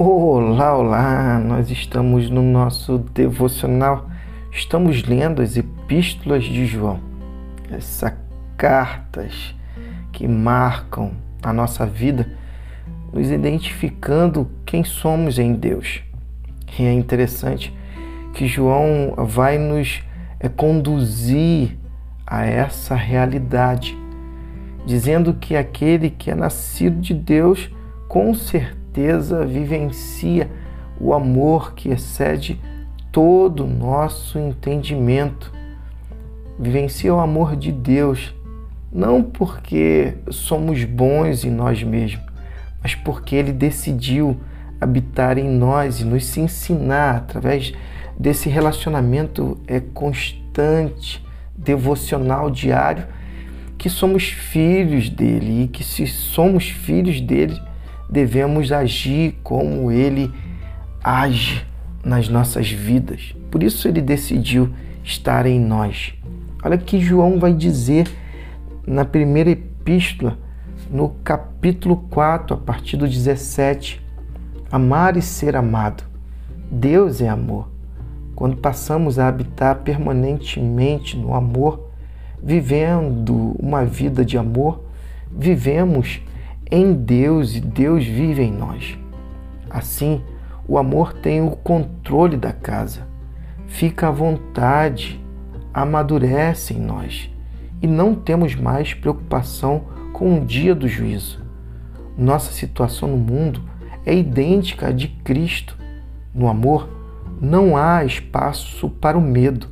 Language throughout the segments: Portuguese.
Olá, olá! Nós estamos no nosso devocional, estamos lendo as epístolas de João, essas cartas que marcam a nossa vida, nos identificando quem somos em Deus. E é interessante que João vai nos é, conduzir a essa realidade, dizendo que aquele que é nascido de Deus, com certeza, certeza vivencia o amor que excede todo o nosso entendimento. Vivencia o amor de Deus, não porque somos bons em nós mesmos, mas porque Ele decidiu habitar em nós e nos ensinar através desse relacionamento é constante, devocional diário, que somos filhos dele e que se somos filhos dele, devemos agir como ele age nas nossas vidas. Por isso ele decidiu estar em nós. Olha o que João vai dizer na primeira epístola, no capítulo 4, a partir do 17. Amar e ser amado. Deus é amor. Quando passamos a habitar permanentemente no amor, vivendo uma vida de amor, vivemos em Deus e Deus vive em nós. Assim, o amor tem o controle da casa, fica à vontade, amadurece em nós e não temos mais preocupação com o dia do juízo. Nossa situação no mundo é idêntica à de Cristo. No amor, não há espaço para o medo.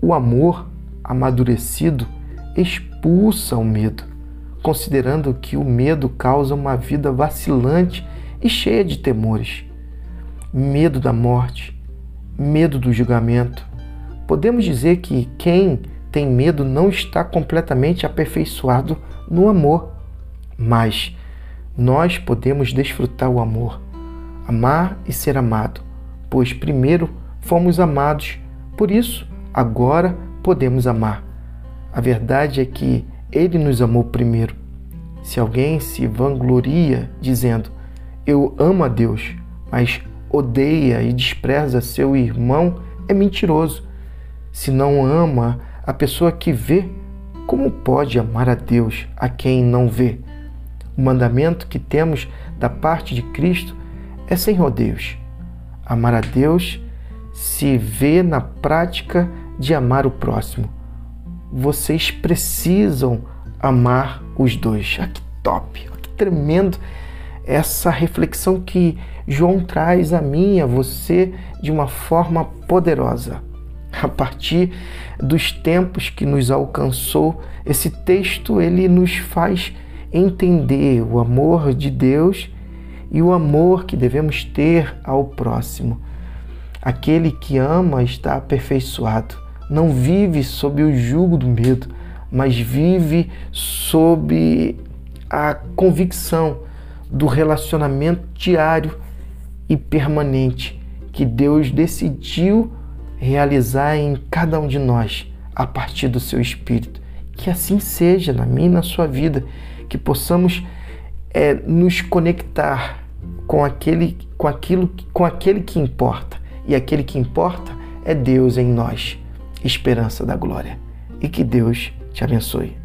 O amor amadurecido expulsa o medo considerando que o medo causa uma vida vacilante e cheia de temores. Medo da morte, medo do julgamento. Podemos dizer que quem tem medo não está completamente aperfeiçoado no amor, mas nós podemos desfrutar o amor, amar e ser amado, pois primeiro fomos amados, por isso agora podemos amar. A verdade é que ele nos amou primeiro. Se alguém se vangloria dizendo, Eu amo a Deus, mas odeia e despreza seu irmão, é mentiroso. Se não ama a pessoa que vê, como pode amar a Deus a quem não vê? O mandamento que temos da parte de Cristo é sem rodeios. Amar a Deus se vê na prática de amar o próximo vocês precisam amar os dois. Ah, que top, ah, que tremendo essa reflexão que João traz a mim e a você de uma forma poderosa. A partir dos tempos que nos alcançou, esse texto ele nos faz entender o amor de Deus e o amor que devemos ter ao próximo. Aquele que ama está aperfeiçoado não vive sob o jugo do medo, mas vive sob a convicção do relacionamento diário e permanente que Deus decidiu realizar em cada um de nós a partir do seu Espírito. Que assim seja na minha e na sua vida, que possamos é, nos conectar com aquele, com aquilo, com aquele que importa. E aquele que importa é Deus em nós esperança da glória. E que Deus te abençoe.